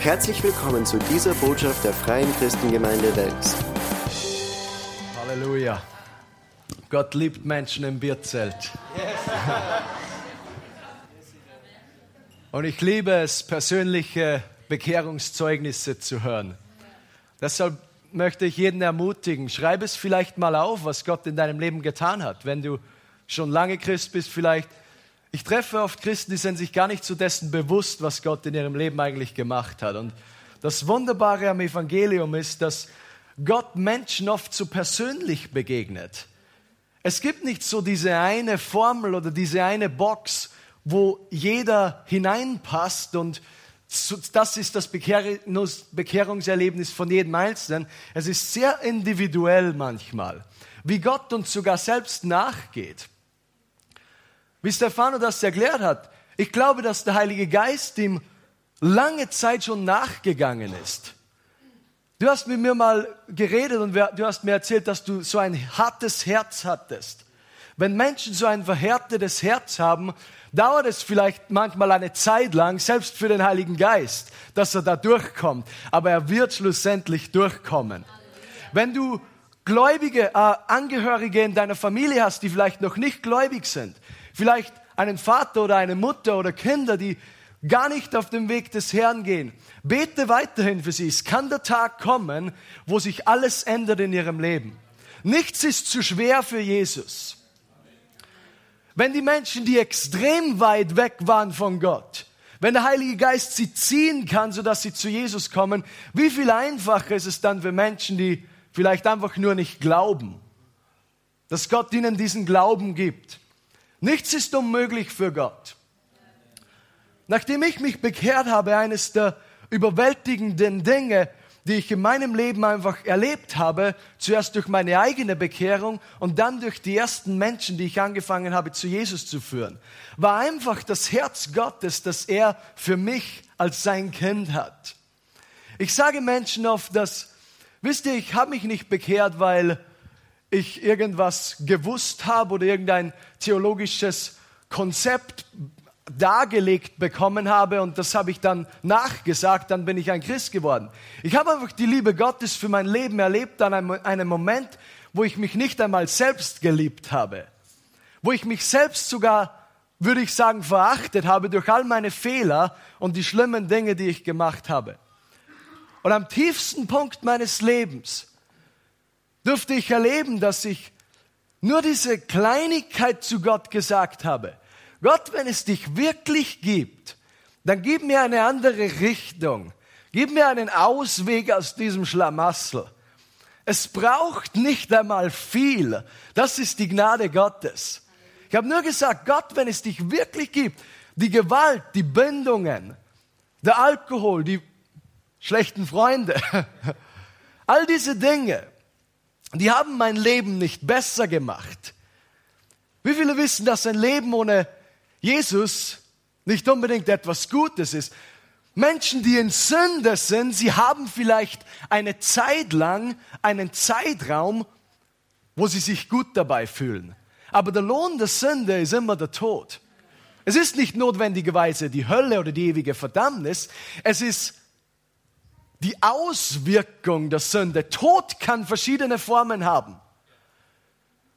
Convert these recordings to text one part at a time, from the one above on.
Herzlich willkommen zu dieser Botschaft der Freien Christengemeinde Wels. Halleluja. Gott liebt Menschen im Bierzelt. Und ich liebe es, persönliche Bekehrungszeugnisse zu hören. Deshalb möchte ich jeden ermutigen, schreib es vielleicht mal auf, was Gott in deinem Leben getan hat. Wenn du schon lange Christ bist, vielleicht. Ich treffe oft Christen, die sind sich gar nicht zu dessen bewusst, was Gott in ihrem Leben eigentlich gemacht hat. Und das Wunderbare am Evangelium ist, dass Gott Menschen oft so persönlich begegnet. Es gibt nicht so diese eine Formel oder diese eine Box, wo jeder hineinpasst und das ist das Bekehrungserlebnis von jedem Einzelnen. Es ist sehr individuell manchmal, wie Gott uns sogar selbst nachgeht. Wie Stefano das erklärt hat, ich glaube, dass der Heilige Geist ihm lange Zeit schon nachgegangen ist. Du hast mit mir mal geredet und du hast mir erzählt, dass du so ein hartes Herz hattest. Wenn Menschen so ein verhärtetes Herz haben, dauert es vielleicht manchmal eine Zeit lang, selbst für den Heiligen Geist, dass er da durchkommt. Aber er wird schlussendlich durchkommen. Wenn du gläubige äh, Angehörige in deiner Familie hast, die vielleicht noch nicht gläubig sind, vielleicht einen Vater oder eine Mutter oder Kinder, die gar nicht auf dem Weg des Herrn gehen, bete weiterhin für sie. Es kann der Tag kommen, wo sich alles ändert in ihrem Leben. Nichts ist zu schwer für Jesus. Wenn die Menschen, die extrem weit weg waren von Gott, wenn der Heilige Geist sie ziehen kann, sodass sie zu Jesus kommen, wie viel einfacher ist es dann für Menschen, die vielleicht einfach nur nicht glauben, dass Gott ihnen diesen Glauben gibt. Nichts ist unmöglich für Gott. Nachdem ich mich bekehrt habe, eines der überwältigenden Dinge, die ich in meinem Leben einfach erlebt habe, zuerst durch meine eigene Bekehrung und dann durch die ersten Menschen, die ich angefangen habe, zu Jesus zu führen, war einfach das Herz Gottes, das er für mich als sein Kind hat. Ich sage Menschen oft, dass, wisst ihr, ich habe mich nicht bekehrt, weil ich irgendwas gewusst habe oder irgendein theologisches Konzept dargelegt bekommen habe und das habe ich dann nachgesagt, dann bin ich ein Christ geworden. Ich habe einfach die Liebe Gottes für mein Leben erlebt an einem, Moment, wo ich mich nicht einmal selbst geliebt habe, wo ich mich selbst sogar, würde ich sagen, verachtet habe durch all meine Fehler und die schlimmen Dinge, die ich gemacht habe. Und am tiefsten Punkt meines Lebens durfte ich erleben, dass ich nur diese Kleinigkeit zu Gott gesagt habe. Gott, wenn es dich wirklich gibt, dann gib mir eine andere Richtung. Gib mir einen Ausweg aus diesem Schlamassel. Es braucht nicht einmal viel. Das ist die Gnade Gottes. Ich habe nur gesagt, Gott, wenn es dich wirklich gibt, die Gewalt, die Bindungen, der Alkohol, die schlechten Freunde, all diese Dinge, die haben mein Leben nicht besser gemacht. Wie viele wissen, dass ein Leben ohne Jesus nicht unbedingt etwas Gutes ist. Menschen, die in Sünde sind, sie haben vielleicht eine Zeit lang einen Zeitraum, wo sie sich gut dabei fühlen. Aber der Lohn der Sünde ist immer der Tod. Es ist nicht notwendigerweise die Hölle oder die ewige Verdammnis. Es ist die Auswirkung der Sünde. Tod kann verschiedene Formen haben.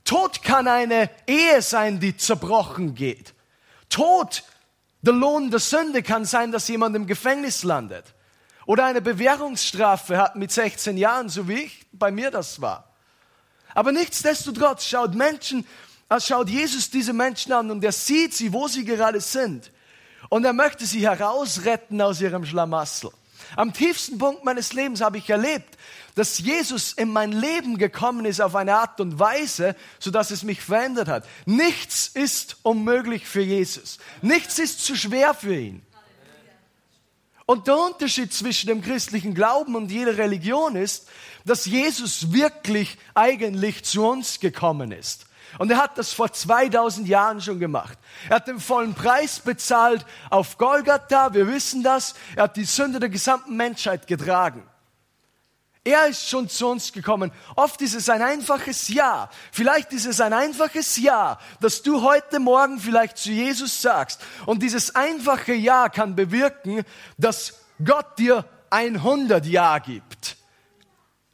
Tod kann eine Ehe sein, die zerbrochen geht. Tod, der Lohn der Sünde kann sein, dass jemand im Gefängnis landet oder eine Bewährungsstrafe hat mit 16 Jahren, so wie ich bei mir das war. Aber nichtsdestotrotz schaut Menschen, äh, schaut Jesus diese Menschen an und er sieht sie, wo sie gerade sind. Und er möchte sie herausretten aus ihrem Schlamassel. Am tiefsten Punkt meines Lebens habe ich erlebt, dass Jesus in mein Leben gekommen ist auf eine Art und Weise, so dass es mich verändert hat. Nichts ist unmöglich für Jesus. Nichts ist zu schwer für ihn. Und der Unterschied zwischen dem christlichen Glauben und jeder Religion ist, dass Jesus wirklich eigentlich zu uns gekommen ist. Und er hat das vor 2000 Jahren schon gemacht. Er hat den vollen Preis bezahlt auf Golgatha, wir wissen das. Er hat die Sünde der gesamten Menschheit getragen. Er ist schon zu uns gekommen. Oft ist es ein einfaches Ja. Vielleicht ist es ein einfaches Ja, dass du heute Morgen vielleicht zu Jesus sagst. Und dieses einfache Ja kann bewirken, dass Gott dir 100 Ja gibt.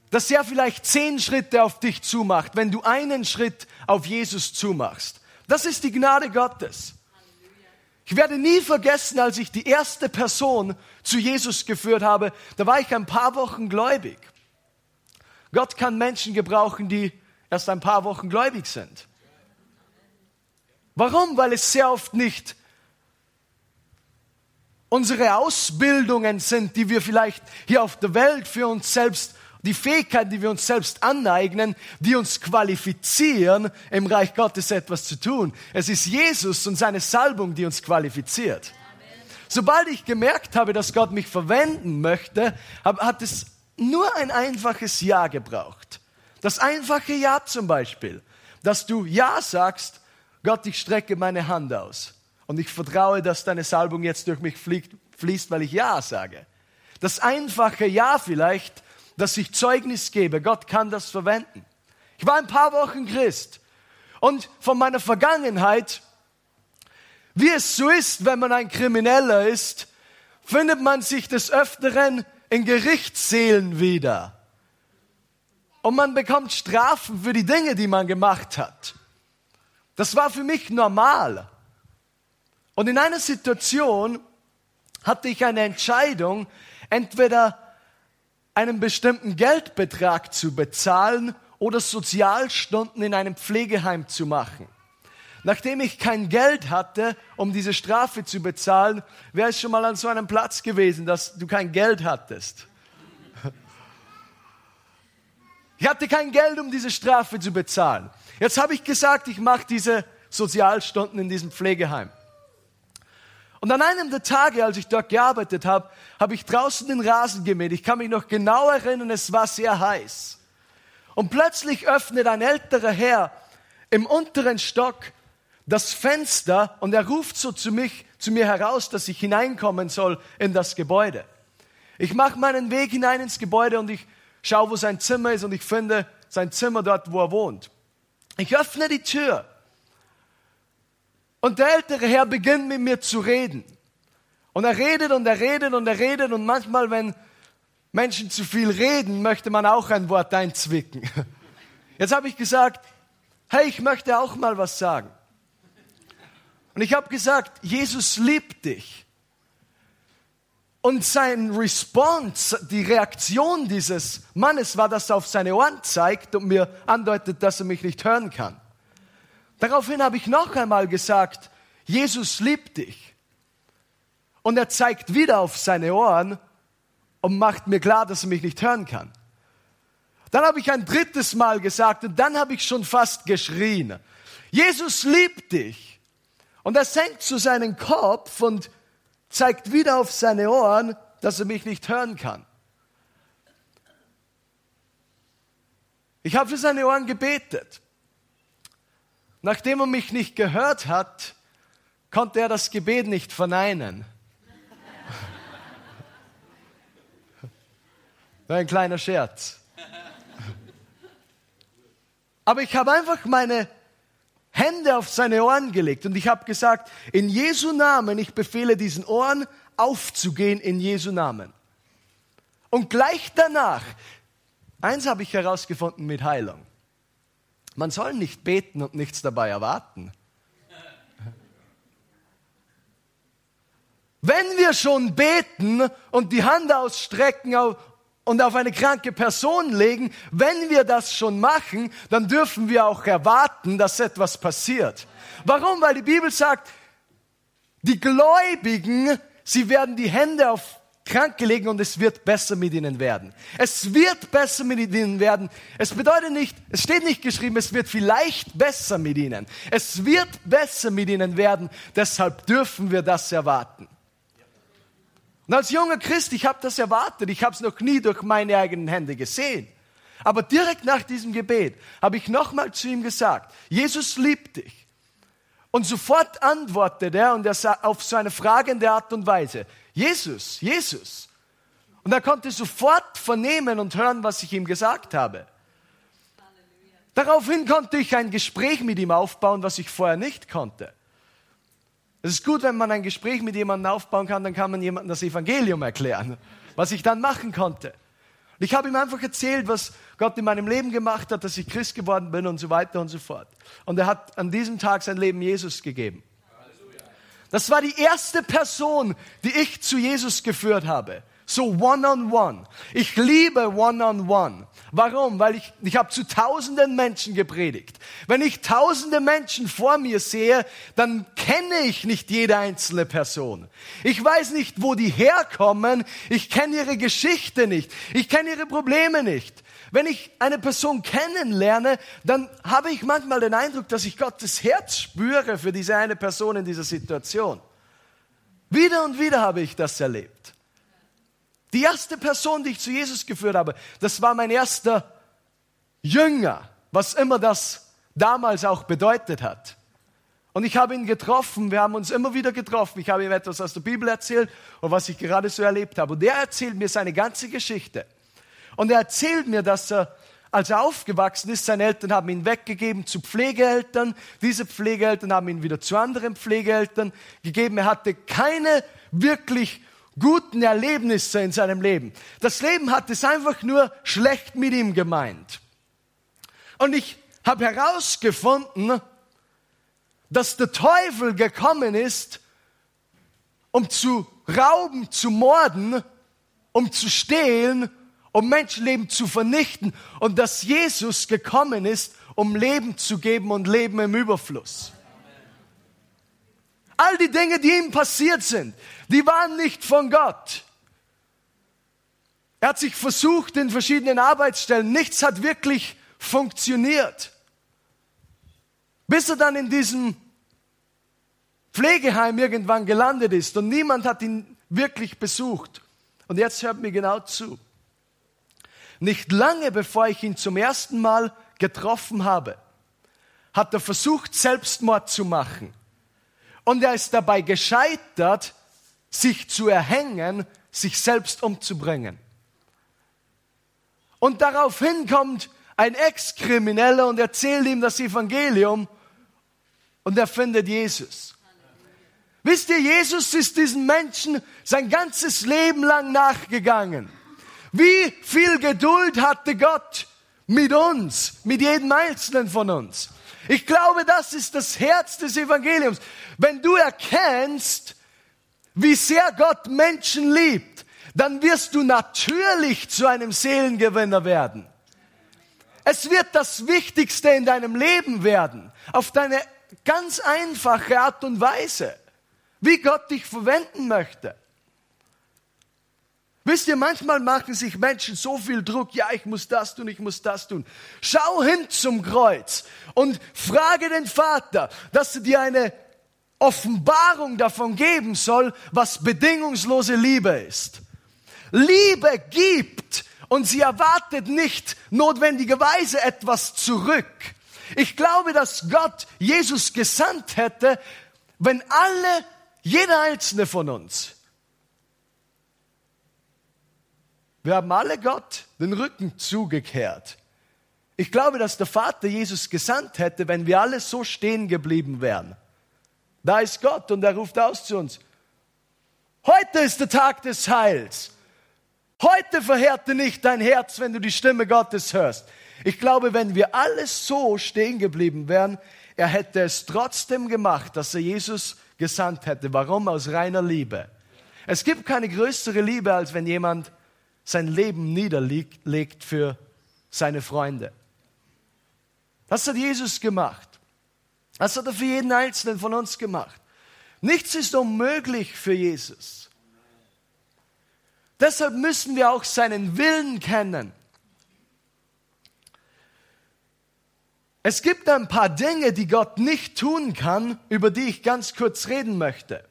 Dass er vielleicht zehn Schritte auf dich zumacht, wenn du einen Schritt auf Jesus zumachst. Das ist die Gnade Gottes. Ich werde nie vergessen, als ich die erste Person zu Jesus geführt habe, da war ich ein paar Wochen gläubig. Gott kann Menschen gebrauchen, die erst ein paar Wochen gläubig sind. Warum? Weil es sehr oft nicht unsere Ausbildungen sind, die wir vielleicht hier auf der Welt für uns selbst, die Fähigkeiten, die wir uns selbst aneignen, die uns qualifizieren, im Reich Gottes etwas zu tun. Es ist Jesus und seine Salbung, die uns qualifiziert. Sobald ich gemerkt habe, dass Gott mich verwenden möchte, hat es nur ein einfaches Ja gebraucht. Das einfache Ja zum Beispiel, dass du Ja sagst, Gott, ich strecke meine Hand aus und ich vertraue, dass deine Salbung jetzt durch mich fließt, weil ich Ja sage. Das einfache Ja vielleicht, dass ich Zeugnis gebe, Gott kann das verwenden. Ich war ein paar Wochen Christ und von meiner Vergangenheit, wie es so ist, wenn man ein Krimineller ist, findet man sich des Öfteren in Gerichtssälen wieder. Und man bekommt Strafen für die Dinge, die man gemacht hat. Das war für mich normal. Und in einer Situation hatte ich eine Entscheidung, entweder einen bestimmten Geldbetrag zu bezahlen oder Sozialstunden in einem Pflegeheim zu machen. Nachdem ich kein Geld hatte, um diese Strafe zu bezahlen, wäre es schon mal an so einem Platz gewesen, dass du kein Geld hattest. Ich hatte kein Geld, um diese Strafe zu bezahlen. Jetzt habe ich gesagt, ich mache diese Sozialstunden in diesem Pflegeheim. Und an einem der Tage, als ich dort gearbeitet habe, habe ich draußen den Rasen gemäht. Ich kann mich noch genau erinnern, es war sehr heiß. Und plötzlich öffnet ein älterer Herr im unteren Stock das Fenster und er ruft so zu mich, zu mir heraus, dass ich hineinkommen soll in das Gebäude. Ich mache meinen Weg hinein ins Gebäude und ich schaue, wo sein Zimmer ist und ich finde sein Zimmer dort, wo er wohnt. Ich öffne die Tür und der ältere Herr beginnt mit mir zu reden. Und er redet und er redet und er redet und manchmal, wenn Menschen zu viel reden, möchte man auch ein Wort einzwicken. Jetzt habe ich gesagt, hey, ich möchte auch mal was sagen. Und ich habe gesagt, Jesus liebt dich. Und sein Response, die Reaktion dieses Mannes war, dass er auf seine Ohren zeigt und mir andeutet, dass er mich nicht hören kann. Daraufhin habe ich noch einmal gesagt, Jesus liebt dich. Und er zeigt wieder auf seine Ohren und macht mir klar, dass er mich nicht hören kann. Dann habe ich ein drittes Mal gesagt und dann habe ich schon fast geschrien. Jesus liebt dich. Und er senkt zu seinen Kopf und zeigt wieder auf seine Ohren, dass er mich nicht hören kann. Ich habe für seine Ohren gebetet. Nachdem er mich nicht gehört hat, konnte er das Gebet nicht verneinen. Ein kleiner Scherz. Aber ich habe einfach meine Hände auf seine Ohren gelegt und ich habe gesagt, in Jesu Namen, ich befehle diesen Ohren aufzugehen in Jesu Namen. Und gleich danach, eins habe ich herausgefunden mit Heilung. Man soll nicht beten und nichts dabei erwarten. Wenn wir schon beten und die Hand ausstrecken und auf eine kranke Person legen, wenn wir das schon machen, dann dürfen wir auch erwarten, dass etwas passiert. Warum? Weil die Bibel sagt, die Gläubigen, sie werden die Hände auf Kranke legen und es wird besser mit ihnen werden. Es wird besser mit ihnen werden. Es bedeutet nicht, es steht nicht geschrieben, es wird vielleicht besser mit ihnen. Es wird besser mit ihnen werden. Deshalb dürfen wir das erwarten. Und als junger Christ, ich habe das erwartet, ich habe es noch nie durch meine eigenen Hände gesehen. Aber direkt nach diesem Gebet habe ich nochmal zu ihm gesagt, Jesus liebt dich. Und sofort antwortet er und er auf seine fragende Art und Weise, Jesus, Jesus. Und er konnte sofort vernehmen und hören, was ich ihm gesagt habe. Daraufhin konnte ich ein Gespräch mit ihm aufbauen, was ich vorher nicht konnte. Es ist gut, wenn man ein Gespräch mit jemandem aufbauen kann, dann kann man jemandem das Evangelium erklären, was ich dann machen konnte. Und ich habe ihm einfach erzählt, was Gott in meinem Leben gemacht hat, dass ich Christ geworden bin und so weiter und so fort. Und er hat an diesem Tag sein Leben Jesus gegeben. Das war die erste Person, die ich zu Jesus geführt habe. So one-on-one. -on -one. Ich liebe one-on-one. -on -one. Warum? Weil ich, ich habe zu tausenden Menschen gepredigt. Wenn ich tausende Menschen vor mir sehe, dann kenne ich nicht jede einzelne Person. Ich weiß nicht, wo die herkommen. Ich kenne ihre Geschichte nicht. Ich kenne ihre Probleme nicht. Wenn ich eine Person kennenlerne, dann habe ich manchmal den Eindruck, dass ich Gottes Herz spüre für diese eine Person in dieser Situation. Wieder und wieder habe ich das erlebt. Die erste Person, die ich zu Jesus geführt habe, das war mein erster Jünger, was immer das damals auch bedeutet hat. Und ich habe ihn getroffen, wir haben uns immer wieder getroffen. Ich habe ihm etwas aus der Bibel erzählt und was ich gerade so erlebt habe. Und er erzählt mir seine ganze Geschichte. Und er erzählt mir, dass er, als er aufgewachsen ist, seine Eltern haben ihn weggegeben zu Pflegeeltern. Diese Pflegeeltern haben ihn wieder zu anderen Pflegeeltern gegeben. Er hatte keine wirklich guten Erlebnisse in seinem Leben. Das Leben hat es einfach nur schlecht mit ihm gemeint. Und ich habe herausgefunden, dass der Teufel gekommen ist, um zu rauben, zu morden, um zu stehlen, um Menschenleben zu vernichten und dass Jesus gekommen ist, um Leben zu geben und Leben im Überfluss. All die Dinge, die ihm passiert sind, die waren nicht von Gott. Er hat sich versucht in verschiedenen Arbeitsstellen. Nichts hat wirklich funktioniert. Bis er dann in diesem Pflegeheim irgendwann gelandet ist und niemand hat ihn wirklich besucht. Und jetzt hört mir genau zu. Nicht lange bevor ich ihn zum ersten Mal getroffen habe, hat er versucht, Selbstmord zu machen. Und er ist dabei gescheitert, sich zu erhängen, sich selbst umzubringen. Und daraufhin kommt ein Ex-Krimineller und erzählt ihm das Evangelium und er findet Jesus. Wisst ihr, Jesus ist diesen Menschen sein ganzes Leben lang nachgegangen. Wie viel Geduld hatte Gott mit uns, mit jedem Einzelnen von uns? Ich glaube, das ist das Herz des Evangeliums. Wenn du erkennst, wie sehr Gott Menschen liebt, dann wirst du natürlich zu einem Seelengewinner werden. Es wird das Wichtigste in deinem Leben werden, auf deine ganz einfache Art und Weise, wie Gott dich verwenden möchte. Wisst ihr, manchmal machen sich Menschen so viel Druck, ja, ich muss das tun, ich muss das tun. Schau hin zum Kreuz und frage den Vater, dass er dir eine Offenbarung davon geben soll, was bedingungslose Liebe ist. Liebe gibt und sie erwartet nicht notwendigerweise etwas zurück. Ich glaube, dass Gott Jesus gesandt hätte, wenn alle, jeder einzelne von uns, wir haben alle Gott den Rücken zugekehrt. Ich glaube, dass der Vater Jesus gesandt hätte, wenn wir alle so stehen geblieben wären. Da ist Gott und er ruft aus zu uns. Heute ist der Tag des Heils. Heute verhärte nicht dein Herz, wenn du die Stimme Gottes hörst. Ich glaube, wenn wir alles so stehen geblieben wären, er hätte es trotzdem gemacht, dass er Jesus gesandt hätte. Warum? Aus reiner Liebe. Es gibt keine größere Liebe, als wenn jemand sein Leben niederlegt für seine Freunde. Das hat Jesus gemacht. Das hat er für jeden Einzelnen von uns gemacht. Nichts ist unmöglich für Jesus. Deshalb müssen wir auch seinen Willen kennen. Es gibt ein paar Dinge, die Gott nicht tun kann, über die ich ganz kurz reden möchte.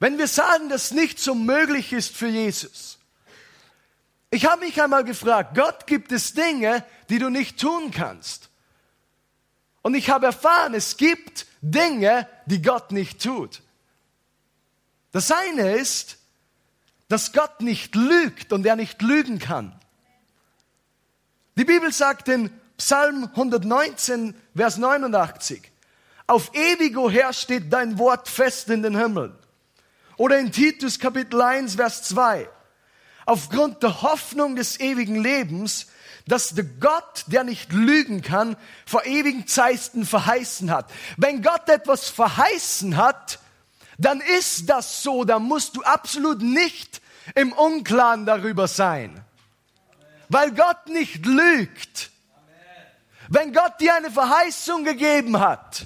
Wenn wir sagen, dass nichts unmöglich ist für Jesus. Ich habe mich einmal gefragt, Gott gibt es Dinge, die du nicht tun kannst. Und ich habe erfahren, es gibt Dinge, die Gott nicht tut. Das eine ist, dass Gott nicht lügt und er nicht lügen kann. Die Bibel sagt in Psalm 119, Vers 89, auf ewigo her steht dein Wort fest in den Himmeln. Oder in Titus Kapitel 1, Vers 2. Aufgrund der Hoffnung des ewigen Lebens, dass der Gott, der nicht lügen kann, vor ewigen Zeiten verheißen hat. Wenn Gott etwas verheißen hat, dann ist das so, dann musst du absolut nicht im Unklaren darüber sein. Weil Gott nicht lügt. Wenn Gott dir eine Verheißung gegeben hat,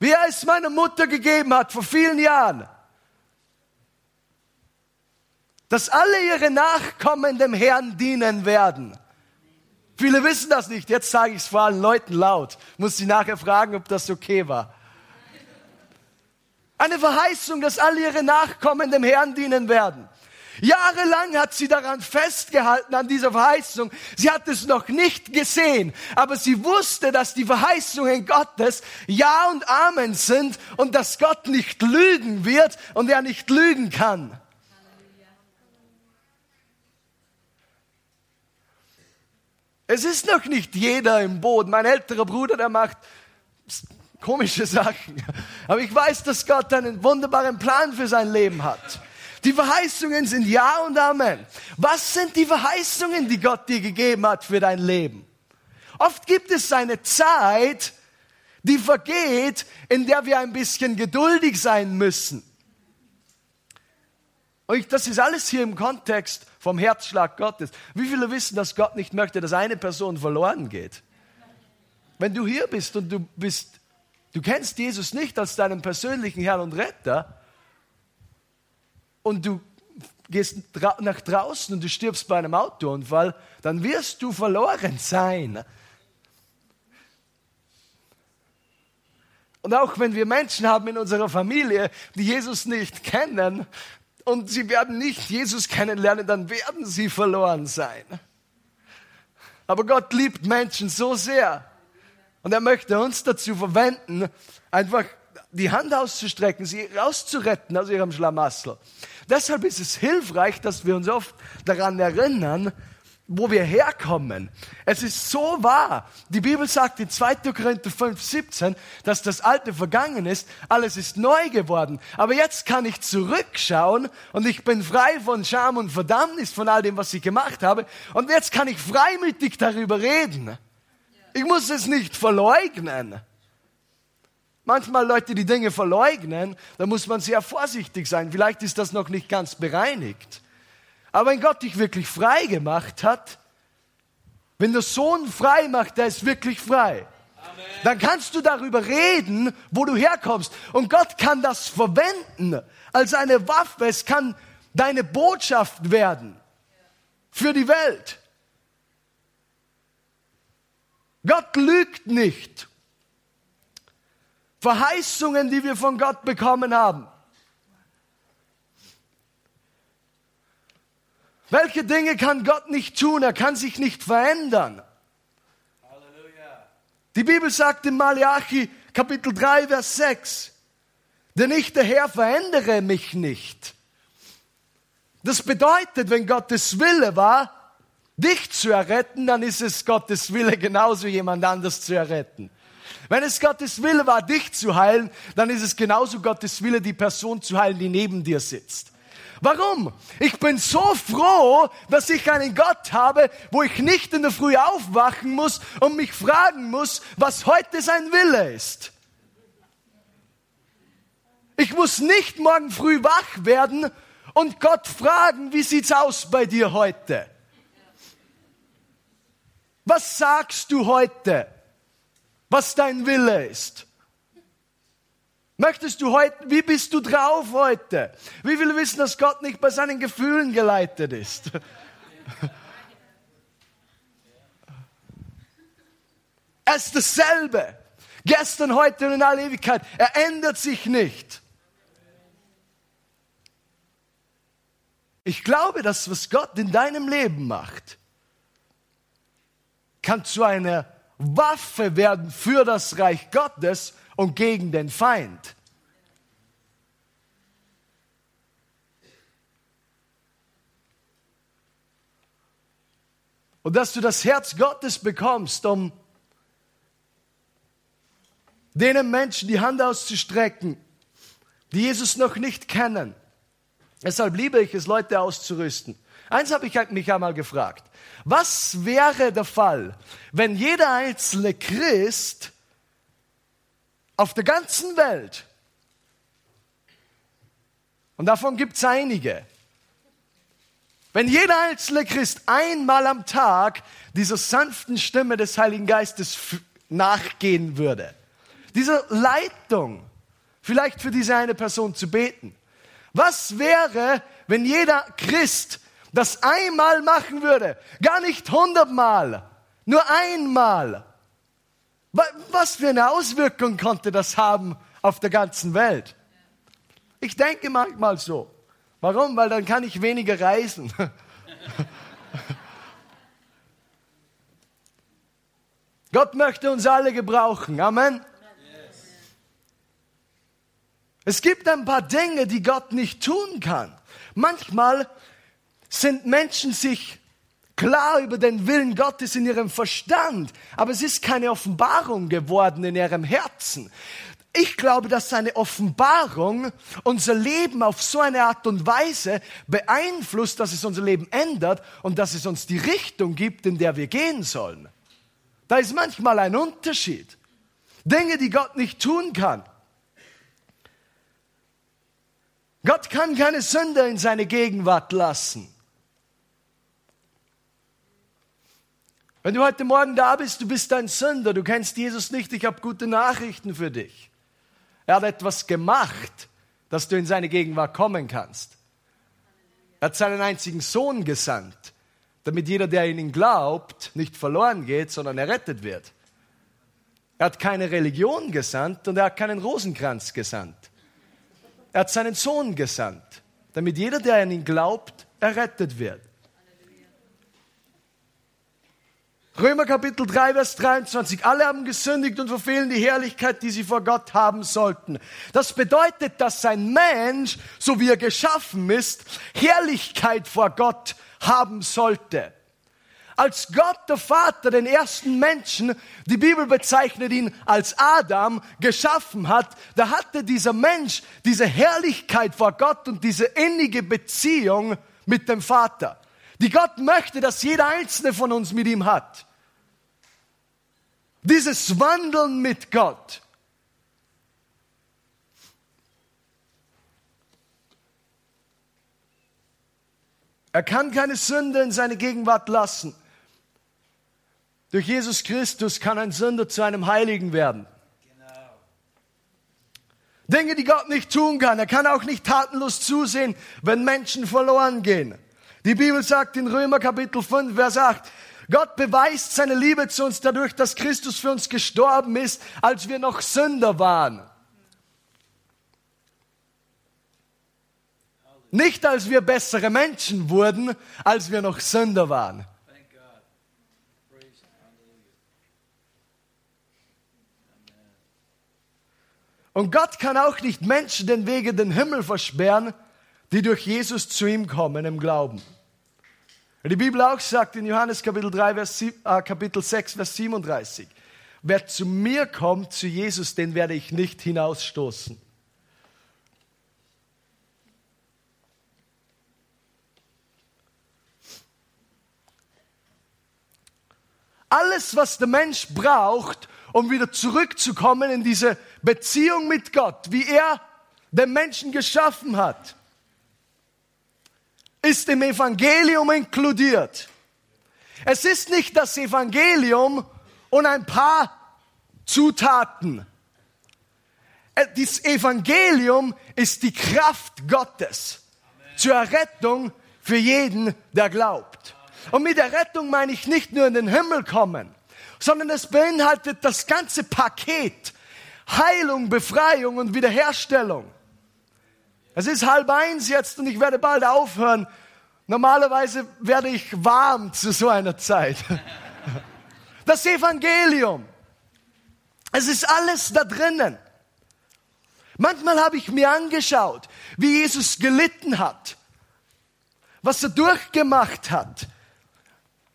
wie er es meiner Mutter gegeben hat vor vielen Jahren, dass alle ihre Nachkommen dem Herrn dienen werden. Viele wissen das nicht. Jetzt sage ich es vor allen Leuten laut. Muss sie nachher fragen, ob das okay war. Eine Verheißung, dass alle ihre Nachkommen dem Herrn dienen werden. Jahrelang hat sie daran festgehalten, an dieser Verheißung. Sie hat es noch nicht gesehen, aber sie wusste, dass die Verheißungen Gottes Ja und Amen sind und dass Gott nicht lügen wird und er nicht lügen kann. Es ist noch nicht jeder im Boot. Mein älterer Bruder, der macht komische Sachen. Aber ich weiß, dass Gott einen wunderbaren Plan für sein Leben hat. Die Verheißungen sind Ja und Amen. Was sind die Verheißungen, die Gott dir gegeben hat für dein Leben? Oft gibt es eine Zeit, die vergeht, in der wir ein bisschen geduldig sein müssen. Und das ist alles hier im Kontext vom Herzschlag Gottes. Wie viele wissen, dass Gott nicht möchte, dass eine Person verloren geht? Wenn du hier bist und du bist, du kennst Jesus nicht als deinen persönlichen Herrn und Retter und du gehst nach draußen und du stirbst bei einem Autounfall, dann wirst du verloren sein. Und auch wenn wir Menschen haben in unserer Familie, die Jesus nicht kennen, und sie werden nicht Jesus kennenlernen, dann werden sie verloren sein. Aber Gott liebt Menschen so sehr. Und er möchte uns dazu verwenden, einfach die Hand auszustrecken, sie rauszuretten aus ihrem Schlamassel. Deshalb ist es hilfreich, dass wir uns oft daran erinnern, wo wir herkommen. Es ist so wahr. Die Bibel sagt in 2. Korinther 5, 17, dass das Alte vergangen ist, alles ist neu geworden. Aber jetzt kann ich zurückschauen und ich bin frei von Scham und Verdammnis, von all dem, was ich gemacht habe. Und jetzt kann ich freimütig darüber reden. Ich muss es nicht verleugnen. Manchmal Leute, die Dinge verleugnen, da muss man sehr vorsichtig sein. Vielleicht ist das noch nicht ganz bereinigt. Aber wenn Gott dich wirklich frei gemacht hat, wenn der Sohn frei macht, der ist wirklich frei. Amen. Dann kannst du darüber reden, wo du herkommst. Und Gott kann das verwenden als eine Waffe. Es kann deine Botschaft werden für die Welt. Gott lügt nicht. Verheißungen, die wir von Gott bekommen haben, Welche Dinge kann Gott nicht tun? Er kann sich nicht verändern. Halleluja. Die Bibel sagt in Malachi Kapitel 3, Vers 6, denn ich, der Herr, verändere mich nicht. Das bedeutet, wenn Gottes Wille war, dich zu erretten, dann ist es Gottes Wille genauso jemand anders zu erretten. Wenn es Gottes Wille war, dich zu heilen, dann ist es genauso Gottes Wille, die Person zu heilen, die neben dir sitzt. Warum? Ich bin so froh, dass ich einen Gott habe, wo ich nicht in der Früh aufwachen muss und mich fragen muss, was heute sein Wille ist. Ich muss nicht morgen früh wach werden und Gott fragen, wie sieht's aus bei dir heute? Was sagst du heute, was dein Wille ist? Möchtest du heute, wie bist du drauf heute? Wie viele wissen, dass Gott nicht bei seinen Gefühlen geleitet ist? Er ist dasselbe. Gestern, heute und in aller Ewigkeit. Er ändert sich nicht. Ich glaube, dass was Gott in deinem Leben macht, kann zu einer Waffe werden für das Reich Gottes und gegen den Feind. und dass du das Herz Gottes bekommst, um denen Menschen die Hand auszustrecken, die Jesus noch nicht kennen. Deshalb liebe ich es, Leute auszurüsten. Eins habe ich mich einmal gefragt. Was wäre der Fall, wenn jeder einzelne Christ auf der ganzen Welt, und davon gibt es einige, wenn jeder einzelne Christ einmal am Tag dieser sanften Stimme des Heiligen Geistes nachgehen würde, dieser Leitung, vielleicht für diese eine Person zu beten. Was wäre, wenn jeder Christ das einmal machen würde? Gar nicht hundertmal, nur einmal. Was für eine Auswirkung konnte das haben auf der ganzen Welt? Ich denke manchmal so. Warum? Weil dann kann ich weniger reisen. Gott möchte uns alle gebrauchen. Amen. Es gibt ein paar Dinge, die Gott nicht tun kann. Manchmal sind Menschen sich klar über den Willen Gottes in ihrem Verstand, aber es ist keine Offenbarung geworden in ihrem Herzen. Ich glaube, dass seine Offenbarung unser Leben auf so eine Art und Weise beeinflusst, dass es unser Leben ändert und dass es uns die Richtung gibt, in der wir gehen sollen. Da ist manchmal ein Unterschied. Dinge, die Gott nicht tun kann. Gott kann keine Sünde in seine Gegenwart lassen. Wenn du heute Morgen da bist, du bist ein Sünder, du kennst Jesus nicht, ich habe gute Nachrichten für dich. Er hat etwas gemacht, dass du in seine Gegenwart kommen kannst. Er hat seinen einzigen Sohn gesandt, damit jeder, der in ihn glaubt, nicht verloren geht, sondern errettet wird. Er hat keine Religion gesandt und er hat keinen Rosenkranz gesandt. Er hat seinen Sohn gesandt, damit jeder, der an ihn glaubt, errettet wird. Römer Kapitel 3, Vers 23. Alle haben gesündigt und verfehlen die Herrlichkeit, die sie vor Gott haben sollten. Das bedeutet, dass ein Mensch, so wie er geschaffen ist, Herrlichkeit vor Gott haben sollte. Als Gott der Vater den ersten Menschen, die Bibel bezeichnet ihn als Adam, geschaffen hat, da hatte dieser Mensch diese Herrlichkeit vor Gott und diese innige Beziehung mit dem Vater, die Gott möchte, dass jeder einzelne von uns mit ihm hat. Dieses Wandeln mit Gott. Er kann keine Sünde in seine Gegenwart lassen. Durch Jesus Christus kann ein Sünder zu einem Heiligen werden. Dinge, die Gott nicht tun kann. Er kann auch nicht tatenlos zusehen, wenn Menschen verloren gehen. Die Bibel sagt in Römer Kapitel 5, Vers 8, Gott beweist seine Liebe zu uns dadurch, dass Christus für uns gestorben ist, als wir noch Sünder waren. Nicht als wir bessere Menschen wurden, als wir noch Sünder waren. Und Gott kann auch nicht Menschen den Weg in den Himmel versperren, die durch Jesus zu ihm kommen im Glauben. Die Bibel auch sagt in Johannes Kapitel, 3, Vers, äh, Kapitel 6, Vers 37, wer zu mir kommt, zu Jesus, den werde ich nicht hinausstoßen. Alles, was der Mensch braucht, um wieder zurückzukommen in diese Beziehung mit Gott, wie er den Menschen geschaffen hat, ist im Evangelium inkludiert. Es ist nicht das Evangelium und ein paar Zutaten. Äh, das Evangelium ist die Kraft Gottes zur Errettung für jeden, der glaubt. Und mit Errettung meine ich nicht nur in den Himmel kommen, sondern es beinhaltet das ganze Paket Heilung, Befreiung und Wiederherstellung. Es ist halb eins jetzt und ich werde bald aufhören. Normalerweise werde ich warm zu so einer Zeit. Das Evangelium. Es ist alles da drinnen. Manchmal habe ich mir angeschaut, wie Jesus gelitten hat, was er durchgemacht hat,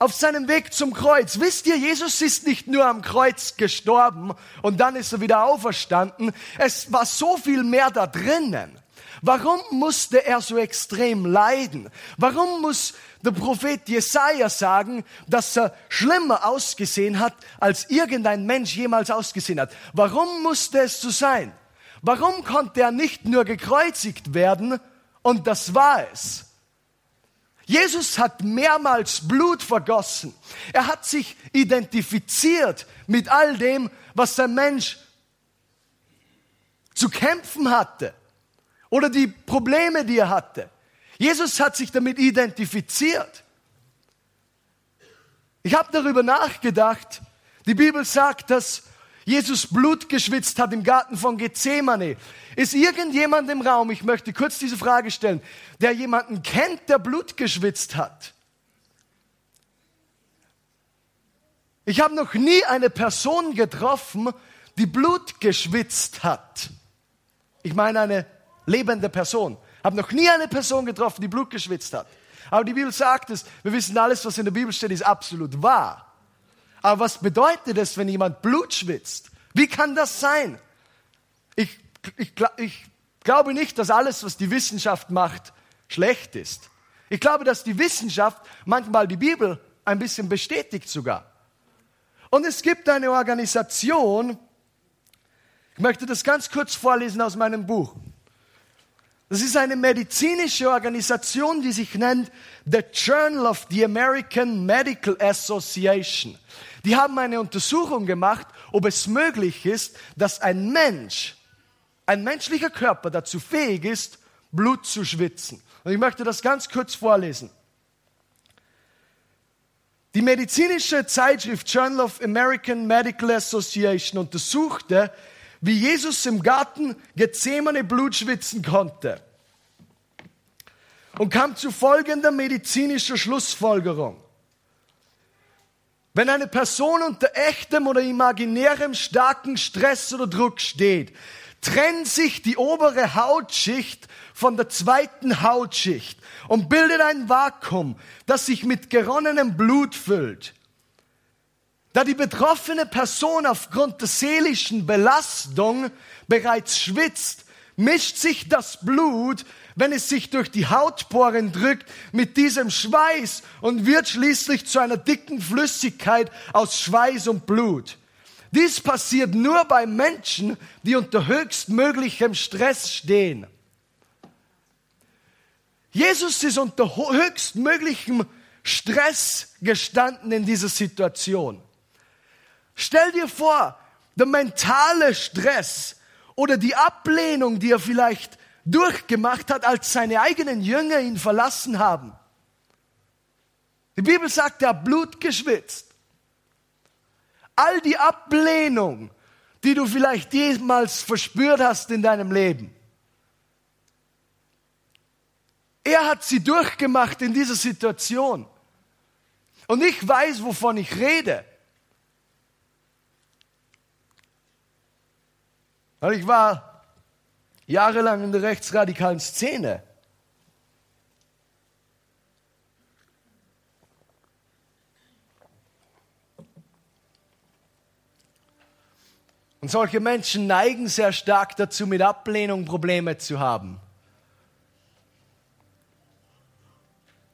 auf seinem Weg zum Kreuz. Wisst ihr, Jesus ist nicht nur am Kreuz gestorben und dann ist er wieder auferstanden. Es war so viel mehr da drinnen. Warum musste er so extrem leiden? Warum muss der Prophet Jesaja sagen, dass er schlimmer ausgesehen hat, als irgendein Mensch jemals ausgesehen hat? Warum musste es so sein? Warum konnte er nicht nur gekreuzigt werden und das war es? Jesus hat mehrmals Blut vergossen. Er hat sich identifiziert mit all dem, was der Mensch zu kämpfen hatte oder die Probleme, die er hatte. Jesus hat sich damit identifiziert. Ich habe darüber nachgedacht. Die Bibel sagt, dass Jesus Blut geschwitzt hat im Garten von Gethsemane. Ist irgendjemand im Raum, ich möchte kurz diese Frage stellen, der jemanden kennt, der Blut geschwitzt hat? Ich habe noch nie eine Person getroffen, die Blut geschwitzt hat. Ich meine eine lebende Person. Habe noch nie eine Person getroffen, die Blut geschwitzt hat. Aber die Bibel sagt es, wir wissen alles, was in der Bibel steht, ist absolut wahr. Aber was bedeutet es, wenn jemand Blut schwitzt? Wie kann das sein? Ich, ich, ich glaube nicht, dass alles, was die Wissenschaft macht, schlecht ist. Ich glaube, dass die Wissenschaft manchmal die Bibel ein bisschen bestätigt sogar. Und es gibt eine Organisation, ich möchte das ganz kurz vorlesen aus meinem Buch. Das ist eine medizinische Organisation, die sich nennt The Journal of the American Medical Association. Die haben eine Untersuchung gemacht, ob es möglich ist, dass ein Mensch, ein menschlicher Körper dazu fähig ist, Blut zu schwitzen. Und ich möchte das ganz kurz vorlesen. Die medizinische Zeitschrift Journal of American Medical Association untersuchte, wie Jesus im Garten Gethsemane Blut schwitzen konnte und kam zu folgender medizinischer Schlussfolgerung. Wenn eine Person unter echtem oder imaginärem starken Stress oder Druck steht, trennt sich die obere Hautschicht von der zweiten Hautschicht und bildet ein Vakuum, das sich mit geronnenem Blut füllt. Da die betroffene Person aufgrund der seelischen Belastung bereits schwitzt, mischt sich das Blut wenn es sich durch die Hautporen drückt, mit diesem Schweiß und wird schließlich zu einer dicken Flüssigkeit aus Schweiß und Blut. Dies passiert nur bei Menschen, die unter höchstmöglichem Stress stehen. Jesus ist unter höchstmöglichem Stress gestanden in dieser Situation. Stell dir vor, der mentale Stress oder die Ablehnung, die er vielleicht durchgemacht hat, als seine eigenen Jünger ihn verlassen haben. Die Bibel sagt, er hat Blut geschwitzt. All die Ablehnung, die du vielleicht jemals verspürt hast in deinem Leben. Er hat sie durchgemacht in dieser Situation. Und ich weiß, wovon ich rede. Weil ich war jahrelang in der rechtsradikalen Szene. Und solche Menschen neigen sehr stark dazu, mit Ablehnung Probleme zu haben.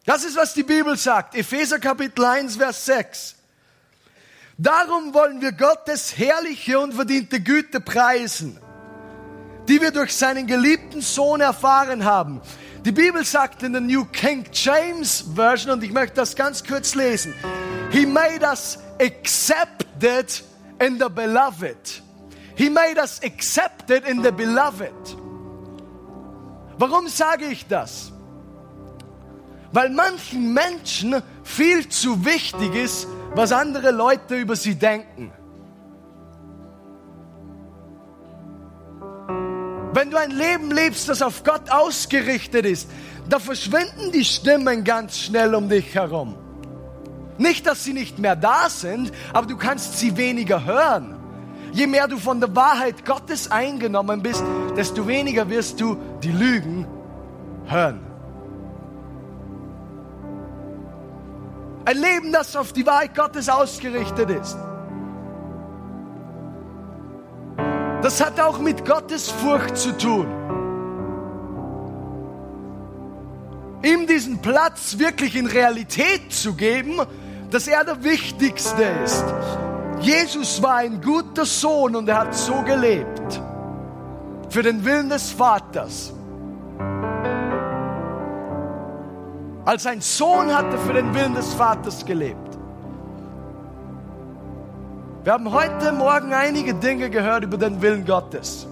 Das ist, was die Bibel sagt. Epheser Kapitel 1, Vers 6. Darum wollen wir Gottes herrliche und verdiente Güte preisen die wir durch seinen geliebten Sohn erfahren haben. Die Bibel sagt in der New King James Version, und ich möchte das ganz kurz lesen, He made us accepted in the beloved. He made us accepted in the beloved. Warum sage ich das? Weil manchen Menschen viel zu wichtig ist, was andere Leute über sie denken. Wenn du ein Leben lebst, das auf Gott ausgerichtet ist, da verschwinden die Stimmen ganz schnell um dich herum. Nicht, dass sie nicht mehr da sind, aber du kannst sie weniger hören. Je mehr du von der Wahrheit Gottes eingenommen bist, desto weniger wirst du die Lügen hören. Ein Leben, das auf die Wahrheit Gottes ausgerichtet ist. Das hat auch mit Gottes Furcht zu tun. Ihm diesen Platz wirklich in Realität zu geben, dass er der Wichtigste ist. Jesus war ein guter Sohn und er hat so gelebt. Für den Willen des Vaters. Als ein Sohn hat er für den Willen des Vaters gelebt. Wir haben heute Morgen einige Dinge gehört über den Willen Gottes.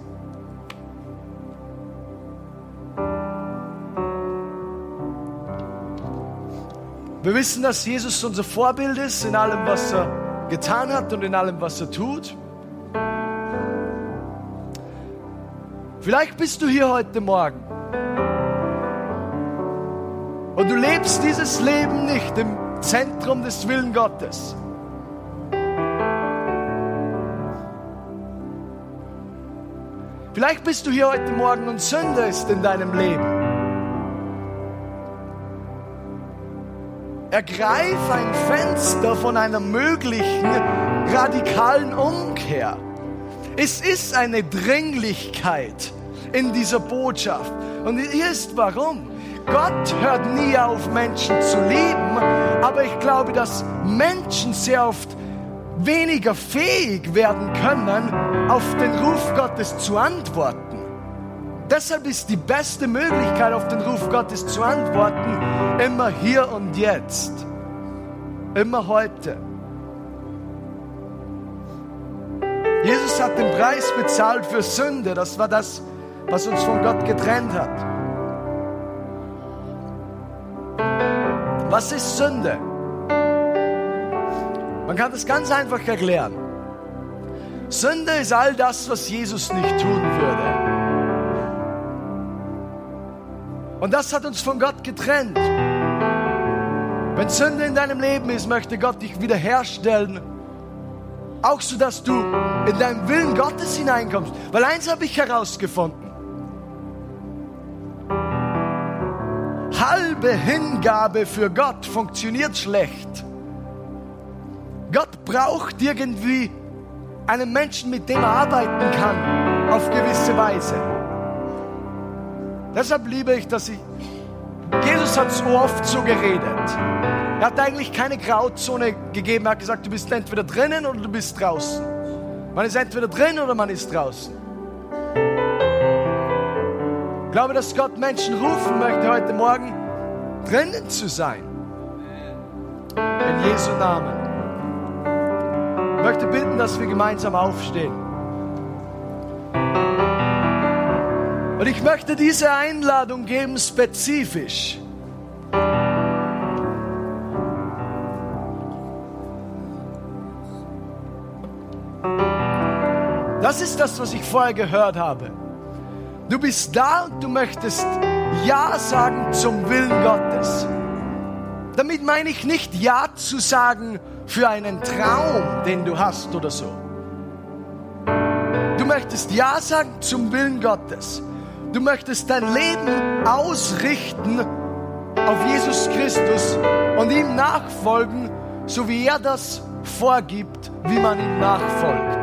Wir wissen, dass Jesus unser Vorbild ist in allem, was er getan hat und in allem, was er tut. Vielleicht bist du hier heute Morgen und du lebst dieses Leben nicht im Zentrum des Willen Gottes. Vielleicht bist du hier heute Morgen und Sünde ist in deinem Leben. Ergreif ein Fenster von einer möglichen radikalen Umkehr. Es ist eine Dringlichkeit in dieser Botschaft. Und hier ist warum. Gott hört nie auf, Menschen zu lieben, aber ich glaube, dass Menschen sehr oft weniger fähig werden können, auf den Ruf Gottes zu antworten. Deshalb ist die beste Möglichkeit, auf den Ruf Gottes zu antworten, immer hier und jetzt, immer heute. Jesus hat den Preis bezahlt für Sünde. Das war das, was uns von Gott getrennt hat. Was ist Sünde? Man kann das ganz einfach erklären. Sünde ist all das, was Jesus nicht tun würde. Und das hat uns von Gott getrennt. Wenn Sünde in deinem Leben ist, möchte Gott dich wiederherstellen. Auch so, dass du in deinen Willen Gottes hineinkommst. Weil eins habe ich herausgefunden. Halbe Hingabe für Gott funktioniert schlecht. Gott braucht irgendwie einen Menschen, mit dem er arbeiten kann, auf gewisse Weise. Deshalb liebe ich, dass ich. Jesus hat so oft so geredet. Er hat eigentlich keine Grauzone gegeben. Er hat gesagt, du bist entweder drinnen oder du bist draußen. Man ist entweder drin oder man ist draußen. Ich glaube, dass Gott Menschen rufen möchte, heute Morgen drinnen zu sein. In Jesu Namen. Ich möchte bitten, dass wir gemeinsam aufstehen. Und ich möchte diese Einladung geben, spezifisch. Das ist das, was ich vorher gehört habe. Du bist da und du möchtest Ja sagen zum Willen Gottes. Damit meine ich nicht Ja zu sagen für einen Traum, den du hast oder so. Du möchtest Ja sagen zum Willen Gottes. Du möchtest dein Leben ausrichten auf Jesus Christus und ihm nachfolgen, so wie er das vorgibt, wie man ihm nachfolgt.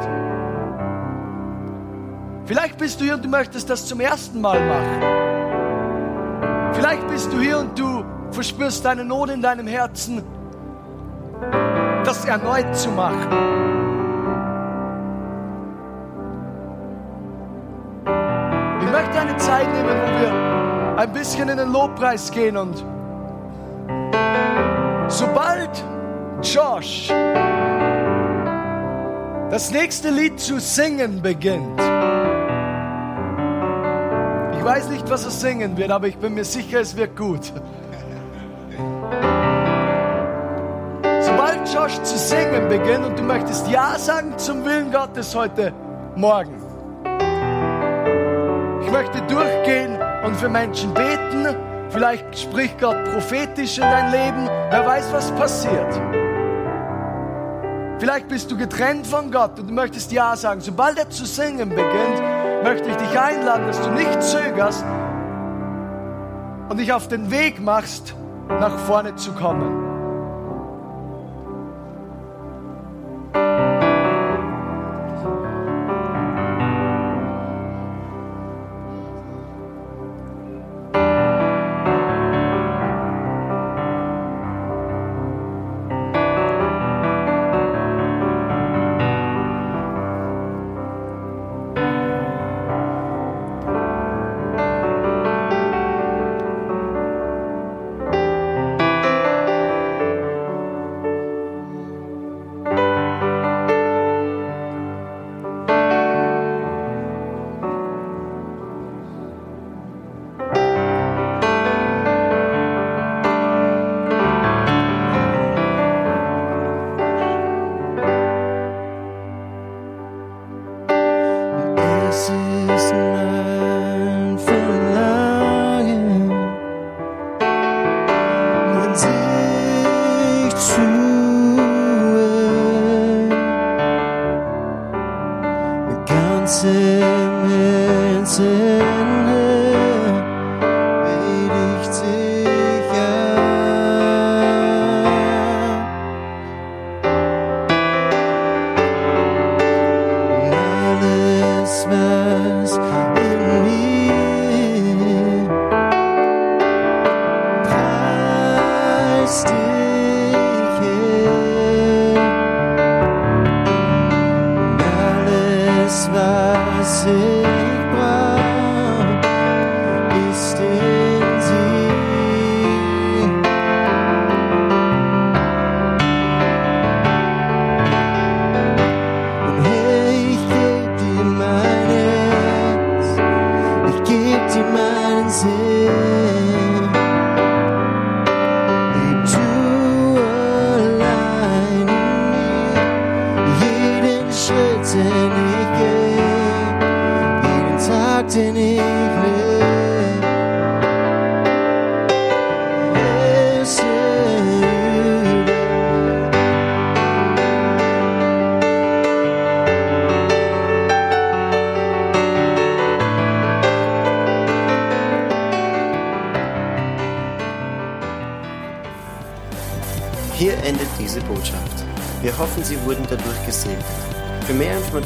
Vielleicht bist du hier und du möchtest das zum ersten Mal machen. Vielleicht bist du hier und du verspürst deine Not in deinem Herzen, das erneut zu machen. eine Zeit nehmen, wo wir ein bisschen in den Lobpreis gehen und sobald Josh das nächste Lied zu singen beginnt, ich weiß nicht, was er singen wird, aber ich bin mir sicher, es wird gut. Sobald Josh zu singen beginnt und du möchtest Ja sagen zum Willen Gottes heute Morgen, möchte durchgehen und für Menschen beten. Vielleicht spricht Gott prophetisch in dein Leben. Wer weiß, was passiert. Vielleicht bist du getrennt von Gott und du möchtest Ja sagen. Sobald er zu singen beginnt, möchte ich dich einladen, dass du nicht zögerst und dich auf den Weg machst, nach vorne zu kommen. Alles, was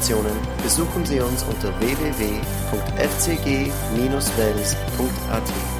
Informationen besuchen Sie uns unter www.fcg-wells.at.